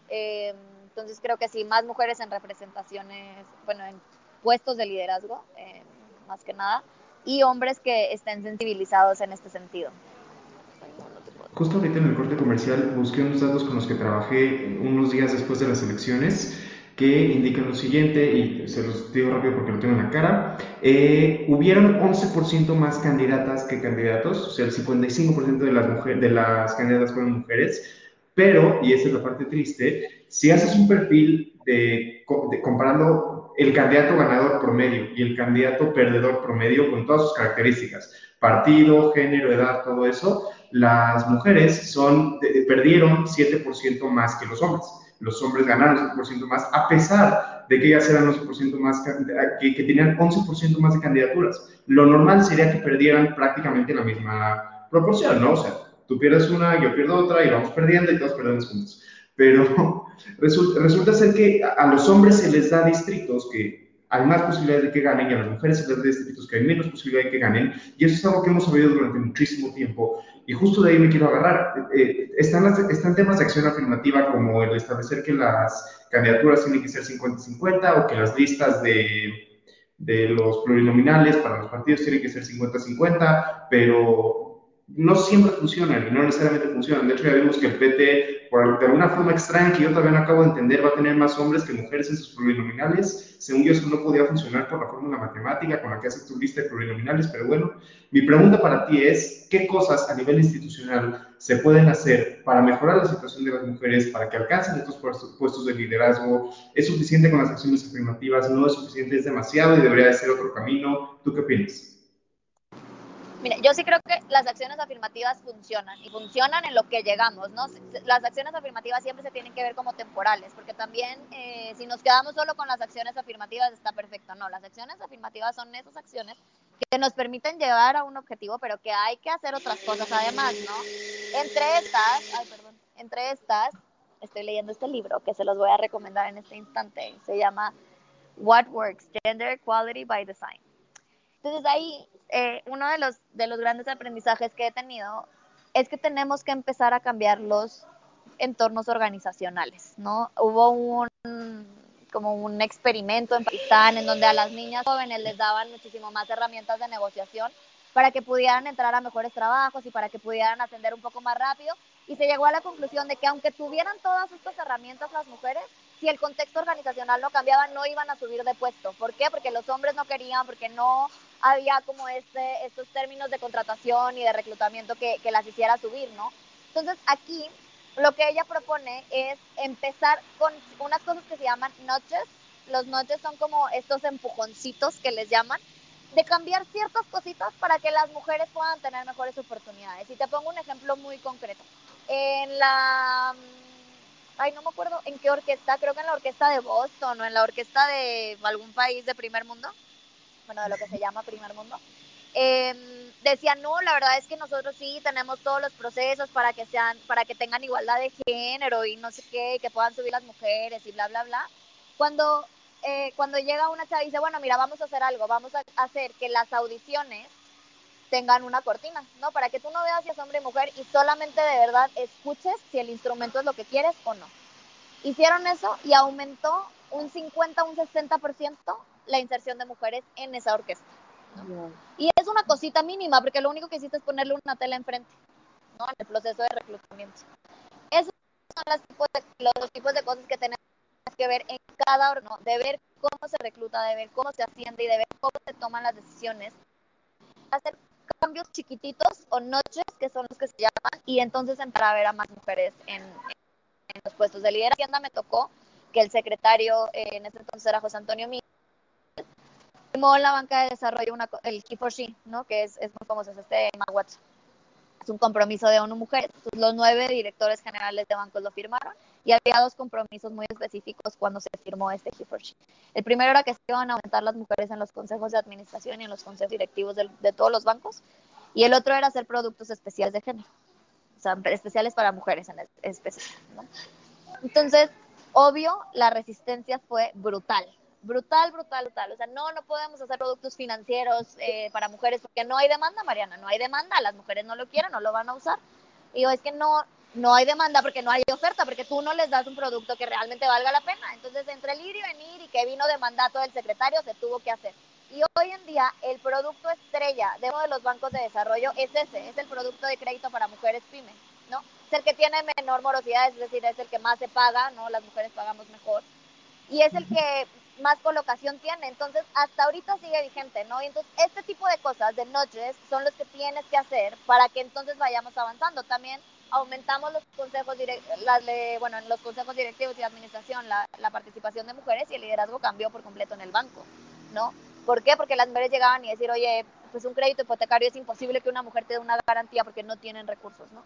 Eh, entonces creo que sí, más mujeres en representaciones, bueno, en puestos de liderazgo. Eh, más que nada, y hombres que estén sensibilizados en este sentido. Justo ahorita en el corte comercial busqué unos datos con los que trabajé unos días después de las elecciones que indican lo siguiente, y se los digo rápido porque lo tengo en la cara, eh, hubieron 11% más candidatas que candidatos, o sea, el 55% de las, mujeres, de las candidatas fueron mujeres, pero, y esa es la parte triste, si haces un perfil de, de comparando el candidato ganador promedio y el candidato perdedor promedio con todas sus características, partido, género, edad, todo eso, las mujeres son, perdieron 7% más que los hombres. Los hombres ganaron 7% más, a pesar de que ellas eran 11% más, que, que tenían 11% más de candidaturas. Lo normal sería que perdieran prácticamente la misma proporción, ¿no? O sea, tú pierdes una, yo pierdo otra y vamos perdiendo y todos perdemos juntos pero resulta, resulta ser que a, los hombres se les da distritos que hay más posibilidades de que ganen y a las mujeres se les da distritos que hay menos posibilidades de que ganen, y eso es algo que hemos sabido durante muchísimo tiempo, y justo de ahí me quiero agarrar. Eh, están, están temas de acción afirmativa como el establecer que las candidaturas tienen que ser 50-50 o que las listas de, de los plurinominales para los partidos tienen que ser 50-50, pero no siempre funcionan y no necesariamente funcionan. De hecho, ya vimos que el PT, por, de alguna forma extraña que yo todavía no acabo de entender, va a tener más hombres que mujeres en sus plurinominales. Según yo, eso no podía funcionar por la fórmula matemática con la que haces tu lista de plurinominales. Pero bueno, mi pregunta para ti es, ¿qué cosas a nivel institucional se pueden hacer para mejorar la situación de las mujeres, para que alcancen estos puestos de liderazgo? ¿Es suficiente con las acciones afirmativas? ¿No es suficiente? ¿Es demasiado y debería de ser otro camino? ¿Tú qué opinas? Mire, yo sí creo que las acciones afirmativas funcionan y funcionan en lo que llegamos, ¿no? Las acciones afirmativas siempre se tienen que ver como temporales, porque también eh, si nos quedamos solo con las acciones afirmativas está perfecto, no, las acciones afirmativas son esas acciones que nos permiten llegar a un objetivo, pero que hay que hacer otras cosas además, ¿no? Entre estas, ay, perdón, entre estas, estoy leyendo este libro que se los voy a recomendar en este instante, se llama What Works, Gender Equality by Design. Entonces ahí eh, uno de los, de los grandes aprendizajes que he tenido es que tenemos que empezar a cambiar los entornos organizacionales, ¿no? Hubo un como un experimento en Pakistán en donde a las niñas jóvenes les daban muchísimo más herramientas de negociación para que pudieran entrar a mejores trabajos y para que pudieran ascender un poco más rápido y se llegó a la conclusión de que aunque tuvieran todas estas herramientas las mujeres, si el contexto organizacional no cambiaba, no iban a subir de puesto. ¿Por qué? Porque los hombres no querían, porque no había como este, estos términos de contratación y de reclutamiento que, que las hiciera subir, ¿no? Entonces aquí lo que ella propone es empezar con unas cosas que se llaman noches. Los noches son como estos empujoncitos que les llaman, de cambiar ciertas cositas para que las mujeres puedan tener mejores oportunidades. Y te pongo un ejemplo muy concreto. En la ay, no me acuerdo en qué orquesta, creo que en la orquesta de Boston o en la orquesta de algún país de primer mundo, bueno, de lo que se llama primer mundo, eh, decían, no, la verdad es que nosotros sí tenemos todos los procesos para que sean, para que tengan igualdad de género y no sé qué, que puedan subir las mujeres y bla, bla, bla. Cuando, eh, cuando llega una chava y dice, bueno, mira, vamos a hacer algo, vamos a hacer que las audiciones tengan una cortina, ¿no? Para que tú no veas si es hombre y mujer y solamente de verdad escuches si el instrumento es lo que quieres o no. Hicieron eso y aumentó un 50, un 60% la inserción de mujeres en esa orquesta. Y es una cosita mínima, porque lo único que hiciste es ponerle una tela enfrente, ¿no? En el proceso de reclutamiento. Esos son los tipos de, los tipos de cosas que tenemos que ver en cada órgano, de ver cómo se recluta, de ver cómo se asciende y de ver cómo se toman las decisiones. Hacer cambios chiquititos o noches, que son los que se llaman, y entonces entrar a ver a más mujeres en, en los puestos de liderazgo. me tocó que el secretario eh, en ese entonces era José Antonio Mí firmó la banca de desarrollo una, el Key for She, ¿no? que es, es muy famoso, es este Watch. Es un compromiso de ONU Mujeres. Los nueve directores generales de bancos lo firmaron y había dos compromisos muy específicos cuando se firmó este Key for She. El primero era que se iban a aumentar las mujeres en los consejos de administración y en los consejos directivos de, todos los bancos. Y el otro era hacer productos especiales de género, o sea, especiales para mujeres en específico. ¿no? Entonces, obvio, la resistencia fue brutal brutal, brutal, brutal. O sea, no, no podemos hacer productos financieros eh, para mujeres porque no hay demanda, Mariana, no hay demanda, las mujeres no lo quieren, no lo van a usar. Y yo, es que no, no hay demanda porque no hay oferta, porque tú no les das un producto que realmente valga la pena. Entonces, entre el ir y venir y que vino de mandato del secretario, se tuvo que hacer. Y hoy en día, el producto estrella de uno de los bancos de desarrollo es ese, es el producto de crédito para mujeres pymes, ¿no? Es el que tiene menor morosidad, es decir, es el que más se paga, ¿no? Las mujeres pagamos mejor. Y es el que más colocación tiene. Entonces, hasta ahorita sigue vigente, ¿no? Y entonces, este tipo de cosas, de noches, son los que tienes que hacer para que entonces vayamos avanzando. También aumentamos los consejos las bueno, en los consejos directivos y administración la, la, participación de mujeres y el liderazgo cambió por completo en el banco, ¿no? ¿Por qué? Porque las mujeres llegaban y decir, oye, pues un crédito hipotecario es imposible que una mujer te dé una garantía porque no tienen recursos, ¿no?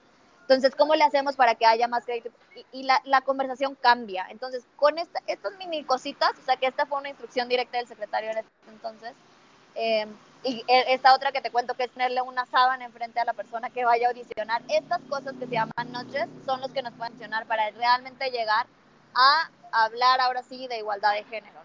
Entonces, ¿cómo le hacemos para que haya más crédito? Y, la, la, conversación cambia. Entonces, con esta, estas mini cositas, o sea, que esta fue una instrucción directa del secretario en ese entonces, eh, y e, esta otra que te cuento, que es tenerle una sábana enfrente a la persona que vaya a audicionar, estas cosas que se llaman noches son los que nos pueden funcionar para realmente llegar a hablar ahora sí de igualdad de género,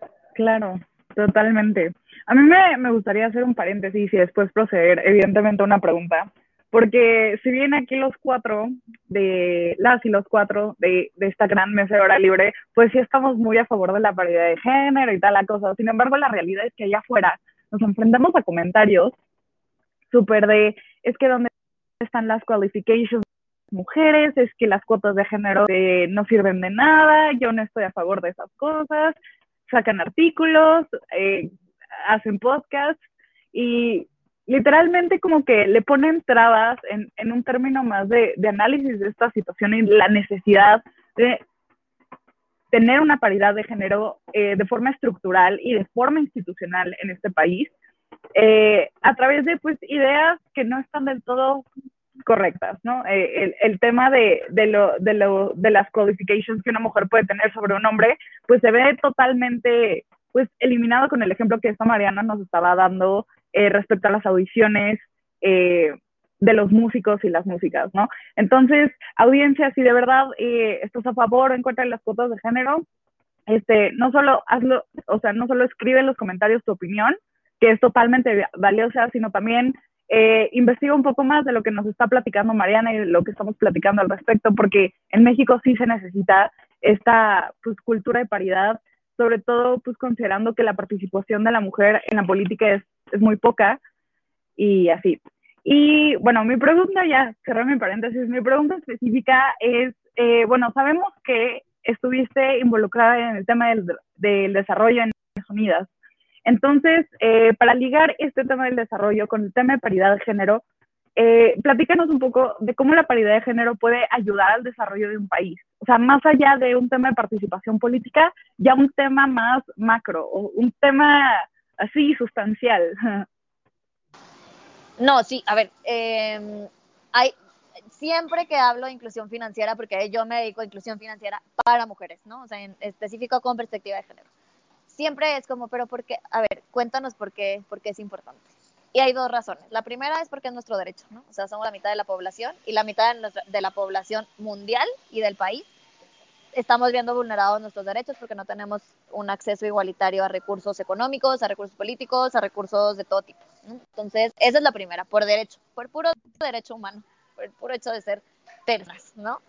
¿no? Claro, totalmente. A mí me, me gustaría hacer un paréntesis y después proceder, evidentemente, a una pregunta porque si bien aquí los cuatro, de las y los cuatro de, de, esta gran mesa de hora libre, pues sí estamos muy a favor de la paridad de género y tal la cosa. Sin embargo, la realidad es que allá afuera nos enfrentamos a comentarios súper de, es que dónde están las qualifications mujeres, es que las cuotas de género eh, no sirven de nada, yo no estoy a favor de esas cosas, sacan artículos, eh, hacen podcasts y literalmente como que le ponen trabas en, en un término más de, de, análisis de esta situación y la necesidad de tener una paridad de género eh, de forma estructural y de forma institucional en este país, eh, a través de pues ideas que no están del todo correctas, ¿no? Eh, el, el, tema de, de, lo, de, lo, de las qualifications que una mujer puede tener sobre un hombre, pues se ve totalmente pues eliminado con el ejemplo que esta Mariana nos estaba dando eh, respecto a las audiciones eh, de los músicos y las músicas, ¿no? Entonces, audiencia, si de verdad eh, estás a favor o en contra de las cuotas de género, este, no solo hazlo, o sea, no solo escribe en los comentarios tu opinión, que es totalmente valiosa, sino también eh, investiga un poco más de lo que nos está platicando Mariana y de lo que estamos platicando al respecto, porque en México sí se necesita esta pues, cultura de paridad, sobre todo pues considerando que la participación de la mujer en la política es es muy poca y así. Y bueno, mi pregunta, ya cerré mi paréntesis, mi pregunta específica es eh, bueno, sabemos que estuviste involucrada en el tema del, del desarrollo en Naciones Unidas. Entonces, eh, para ligar este tema del desarrollo con el tema de paridad de género, eh, platícanos un poco de cómo la paridad de género puede ayudar al desarrollo de un país. O sea, más allá de un tema de participación política, ya un tema más macro, o un tema así sustancial. No, sí, a ver, eh, hay, siempre que hablo de inclusión financiera, porque yo me dedico a inclusión financiera para mujeres, ¿no? O sea, en específico con perspectiva de género. Siempre es como, pero ¿por qué? A ver, cuéntanos por qué, por qué es importante. Y hay dos razones. La primera es porque es nuestro derecho, ¿no? O sea, somos la mitad de la población y la mitad de, nuestra, de la población mundial y del país estamos viendo vulnerados nuestros derechos porque no tenemos un acceso igualitario a recursos económicos, a recursos políticos, a recursos de todo tipo. Entonces, esa es la primera, por derecho, por puro derecho humano, por el puro hecho de ser personas, ¿no?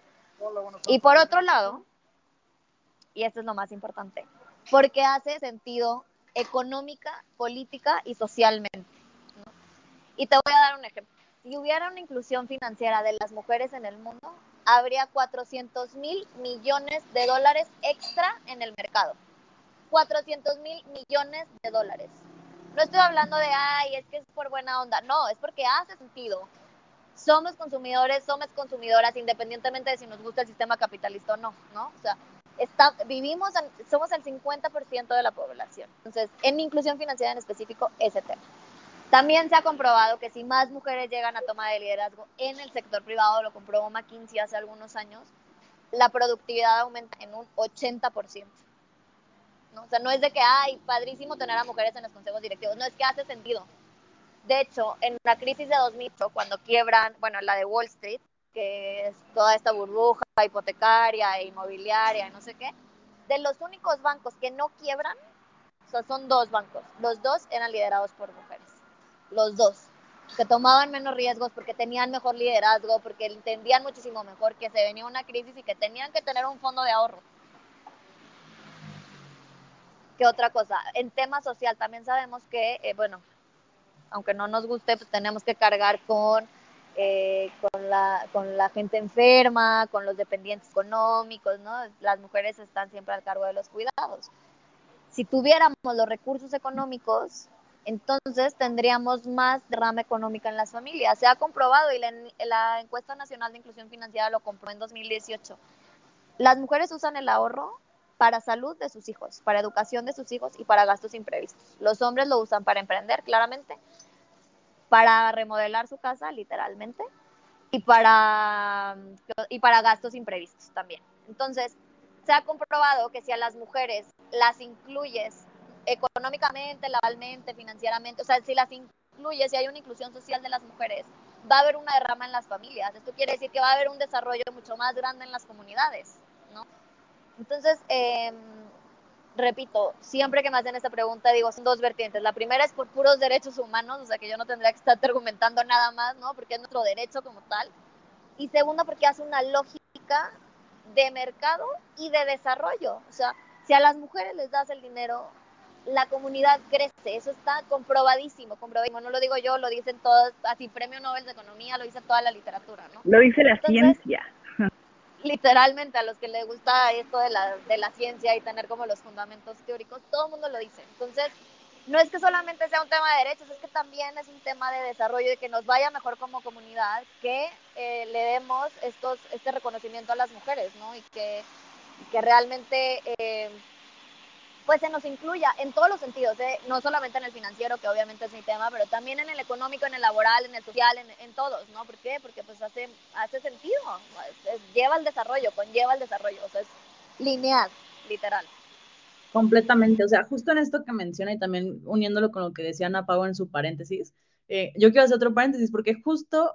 Y por otro lado, y esto es lo más importante, porque hace sentido económica, política y socialmente. Y te voy a dar un ejemplo. Si hubiera una inclusión financiera de las mujeres en el mundo, habría 400 mil millones de dólares extra en el mercado. 400 mil millones de dólares. No estoy hablando de, ay, es que es por buena onda. No, es porque hace sentido. Somos consumidores, somos consumidoras, independientemente de si nos gusta el sistema capitalista o no, ¿no? O sea, está, vivimos, somos el 50% de la población. Entonces, en inclusión financiera en específico, ese tema. También se ha comprobado que si más mujeres llegan a toma de liderazgo en el sector privado, lo comprobó McKinsey hace algunos años, la productividad aumenta en un 80%. ¿no? O sea, no es de que, ay, padrísimo tener a mujeres en los consejos directivos, no es que hace sentido. De hecho, en la crisis de 2008, cuando quiebran, bueno, la de Wall Street, que es toda esta burbuja hipotecaria e inmobiliaria, no sé qué, de los únicos bancos que no quiebran, son dos bancos, los dos eran liderados por mujeres los dos, que tomaban menos riesgos porque tenían mejor liderazgo, porque entendían muchísimo mejor que se venía una crisis y que tenían que tener un fondo de ahorro. ¿Qué otra cosa? En tema social también sabemos que, eh, bueno, aunque no nos guste, pues tenemos que cargar con, eh, con, la, con la gente enferma, con los dependientes económicos, ¿no? Las mujeres están siempre al cargo de los cuidados. Si tuviéramos los recursos económicos, entonces tendríamos más derrama económica en las familias. Se ha comprobado y la, la, encuesta nacional de inclusión financiera lo comprobó en 2018. Las mujeres usan el ahorro para salud de sus hijos, para educación de sus hijos y para gastos imprevistos. Los hombres lo usan para emprender, claramente, para remodelar su casa, literalmente, y para, y para gastos imprevistos también. Entonces, se ha comprobado que si a las mujeres las incluyes económicamente, laboralmente, financieramente, o sea, si las incluye, si hay una inclusión social de las mujeres, va a haber una derrama en las familias. Esto quiere decir que va a haber un desarrollo mucho más grande en las comunidades, ¿no? Entonces, eh, repito, siempre que me hacen esta pregunta digo, son dos vertientes. La primera es por puros derechos humanos, o sea, que yo no tendría que estar argumentando nada más, ¿no? Porque es nuestro derecho como tal. Y segundo, porque hace una lógica de mercado y de desarrollo. O sea, si a las mujeres les das el dinero, la comunidad crece, eso está comprobadísimo, comprobadísimo, no lo digo yo, lo dicen todos, así premio Nobel de Economía, lo dice toda la literatura, ¿no? Lo dice la Entonces, ciencia. Literalmente, a los que les gusta esto de la, de la ciencia y tener como los fundamentos teóricos, todo el mundo lo dice. Entonces, no es que solamente sea un tema de derechos, es que también es un tema de desarrollo y que nos vaya mejor como comunidad, que eh, le demos estos, este reconocimiento a las mujeres, ¿no? Y que, que realmente... Eh, pues se nos incluya en todos los sentidos, ¿eh? no solamente en el financiero, que obviamente es mi tema, pero también en el económico, en el laboral, en el social, en, en todos, ¿no? ¿Por qué? Porque pues hace, hace sentido, es, lleva el desarrollo, conlleva el desarrollo, o sea, es lineal, literal. Completamente, o sea, justo en esto que menciona y también uniéndolo con lo que decía Ana Pau en su paréntesis, eh, yo quiero hacer otro paréntesis porque justo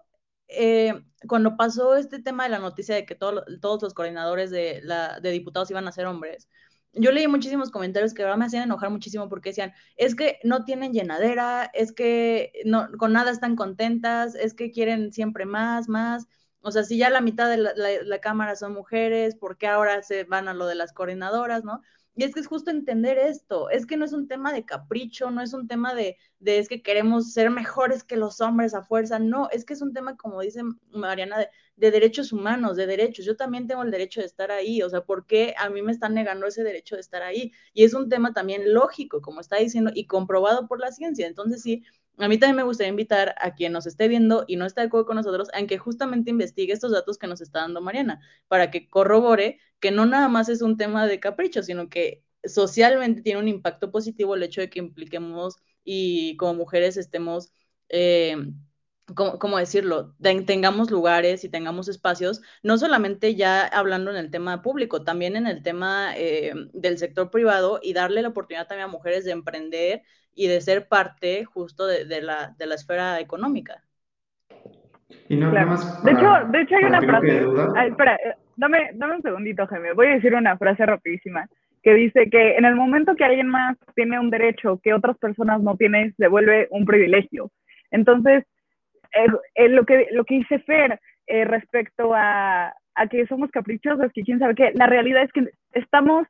eh, cuando pasó este tema de la noticia de que todo, todos los coordinadores de, la, de diputados iban a ser hombres, yo leí muchísimos comentarios que me hacían enojar muchísimo porque decían, es que no tienen llenadera, es que no, con nada están contentas, es que quieren siempre más, más. O sea, si ya la mitad de la Cámara son mujeres, ¿por qué ahora se van a lo de las coordinadoras, no? Y es que es justo entender esto, es que no es un tema de capricho, no es un tema de, de es que queremos ser mejores que los hombres a fuerza, no, es que es un tema, como dice Mariana, de, de derechos humanos, de derechos. Yo también tengo el derecho de estar ahí, o sea, ¿por qué a mí me están negando ese derecho de estar ahí? Y es un tema también lógico, como está diciendo, y comprobado por la ciencia. Entonces, sí, a mí también me gustaría invitar a quien nos esté viendo y no está de acuerdo con nosotros, a que justamente investigue estos datos que nos está dando Mariana, para que corrobore que no nada más es un tema de capricho, sino que socialmente tiene un impacto positivo el hecho de que impliquemos y como mujeres estemos, eh, ¿cómo, decirlo? tengamos lugares y tengamos espacios, no solamente ya hablando en el tema público, también en el tema eh, del sector privado y darle la oportunidad también a mujeres de emprender y de ser parte justo de, de, la, de la esfera económica. Y no, más de, hecho, de hecho hay una frase, espera, eh, dame, dame un segundito, Jaime, voy a decir una frase rapidísima que dice que en el momento que alguien más tiene un derecho que otras personas no tienen, se vuelve un privilegio. Entonces, eh, eh, lo, que, lo que dice Fer respecto a, a que somos caprichosos, que quién sabe qué, la realidad es que estamos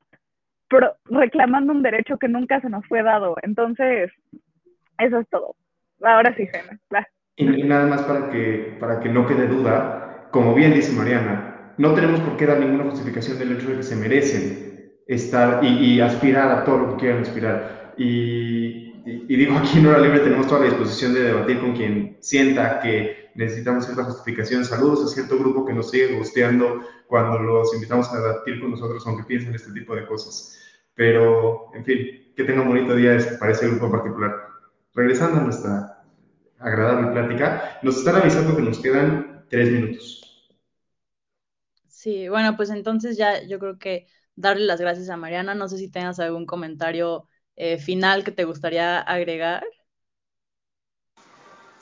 reclamando un derecho que nunca se nos fue dado. Entonces, eso es todo. Ahora sí, Jaime. Y, nada más para que, para que no quede duda, como bien dice Mariana, no tenemos por qué dar ninguna justificación del hecho de que se merecen estar y, aspirar a todo lo que quieran aspirar. Y, y, digo, aquí en Hora Libre tenemos toda la disposición de debatir con quien sienta que necesitamos cierta justificación. Saludos a cierto grupo que nos sigue gusteando cuando los invitamos a debatir con nosotros, aunque piensen este tipo de cosas. Pero, en fin, que tenga un bonito día para ese grupo en particular. Regresando a nuestra agradable plática, nos están avisando que nos quedan tres minutos. Sí, bueno, pues entonces ya yo creo que darle las gracias a Mariana. No sé si tengas algún comentario eh, final que te gustaría agregar.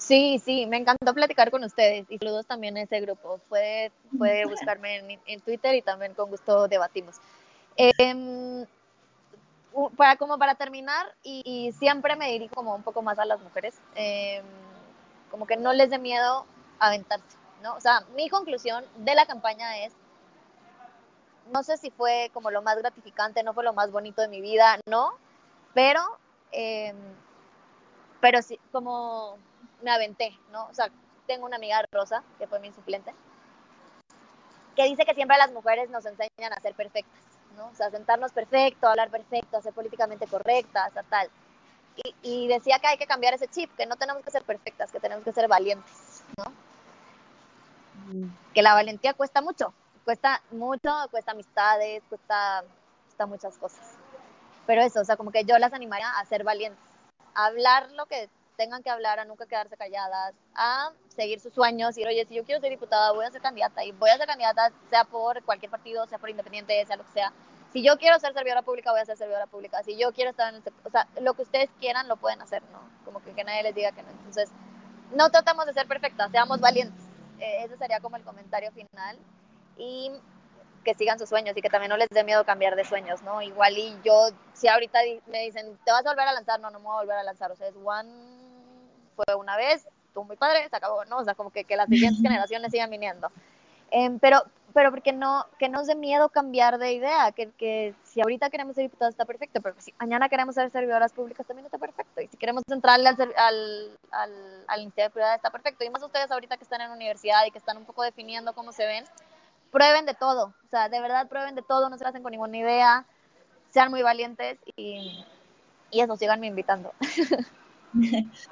Sí, sí, me encantó platicar con ustedes y saludos también a ese grupo. Puede, puede buscarme en, Twitter y también con gusto debatimos. Em, para, como para terminar, y, siempre me dirijo como un poco más a las mujeres, em, como que no les dé miedo aventarse, ¿no? O sea, mi conclusión de la campaña es, no sé si fue como lo más gratificante, no fue lo más bonito de mi vida, no, pero, eh, pero sí, como me aventé, ¿no? O sea, tengo una amiga Rosa, que fue mi suplente, que dice que siempre las mujeres nos enseñan a ser perfectas o sea, sentarnos perfecto, hablar perfecto, ser políticamente correctas, tal. Y, y, decía que hay que cambiar ese chip, que no tenemos que ser perfectas, que tenemos que ser valientes, ¿no? Que la valentía cuesta mucho, cuesta mucho, cuesta amistades, cuesta, cuesta muchas cosas. Pero eso, o sea, como que yo las animaría a ser valientes, a hablar lo que tengan que hablar, a nunca quedarse calladas, a seguir sus sueños y oye, si yo quiero ser diputada, voy a ser candidata y voy a ser candidata, sea por cualquier partido, sea por independiente, sea lo que sea. Si yo quiero ser servidora pública, voy a ser servidora pública. Si yo quiero estar en el o sea, lo que ustedes quieran lo pueden hacer, ¿no? Como que, que nadie les diga que no. Entonces, no tratamos de ser perfectas, seamos valientes. Eh, ese sería como el comentario final. Y que sigan sus sueños y que también no les dé miedo cambiar de sueños, ¿no? Igual y yo, si ahorita me dicen, ¿te vas a volver a lanzar? No, no me voy a volver a lanzar. O sea, es one fue una vez, tú muy padre, se acabó, ¿no? O sea, como que, que las siguientes generaciones sigan viniendo. Em, pero, pero porque no, que nos dé miedo cambiar de idea, que, que si ahorita queremos ser diputados está perfecto, pero si mañana queremos ser servidoras públicas también está perfecto, y si queremos entrarle al, al, al, al iniciativa privada está perfecto, y más ustedes ahorita que están en universidad y que están un poco definiendo cómo se ven, prueben de todo, o sea, de verdad prueben de todo, no se hacen con ninguna idea, sean muy valientes y, y eso, síganme invitando.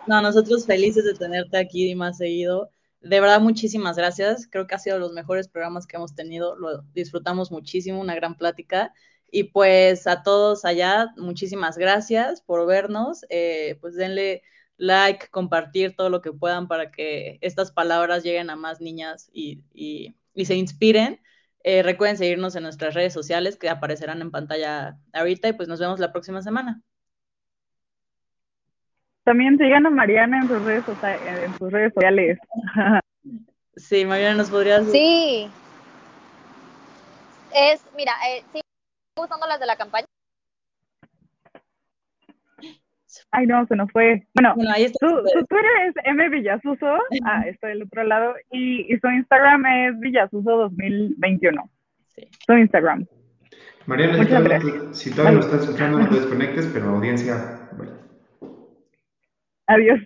No, nosotros felices de tenerte aquí más seguido. De verdad, muchísimas gracias. Creo que ha sido los mejores programas que hemos tenido. Lo disfrutamos muchísimo, una gran plática. Y pues a todos allá, muchísimas gracias por vernos. Eh, pues denle like, compartir todo lo que puedan para que estas palabras lleguen a más niñas y, se inspiren. Eh, recuerden seguirnos en nuestras redes sociales que aparecerán en pantalla ahorita y pues nos vemos la próxima semana. También sigan a Mariana en sus redes, en sus redes sociales. Sí, Mariana, ¿nos podrías Sí. Es, mira, eh, sí, usando las de la campaña. Ay, no, se nos fue. Bueno, ahí está su, Twitter es M Villasuso, ah, está del otro lado, y, su Instagram es Villasuso 2021. Sí. Su Instagram. Mariana, si Muchas gracias. si todavía Bye. estás escuchando, no te desconectes, pero audiencia, bueno. Adiós.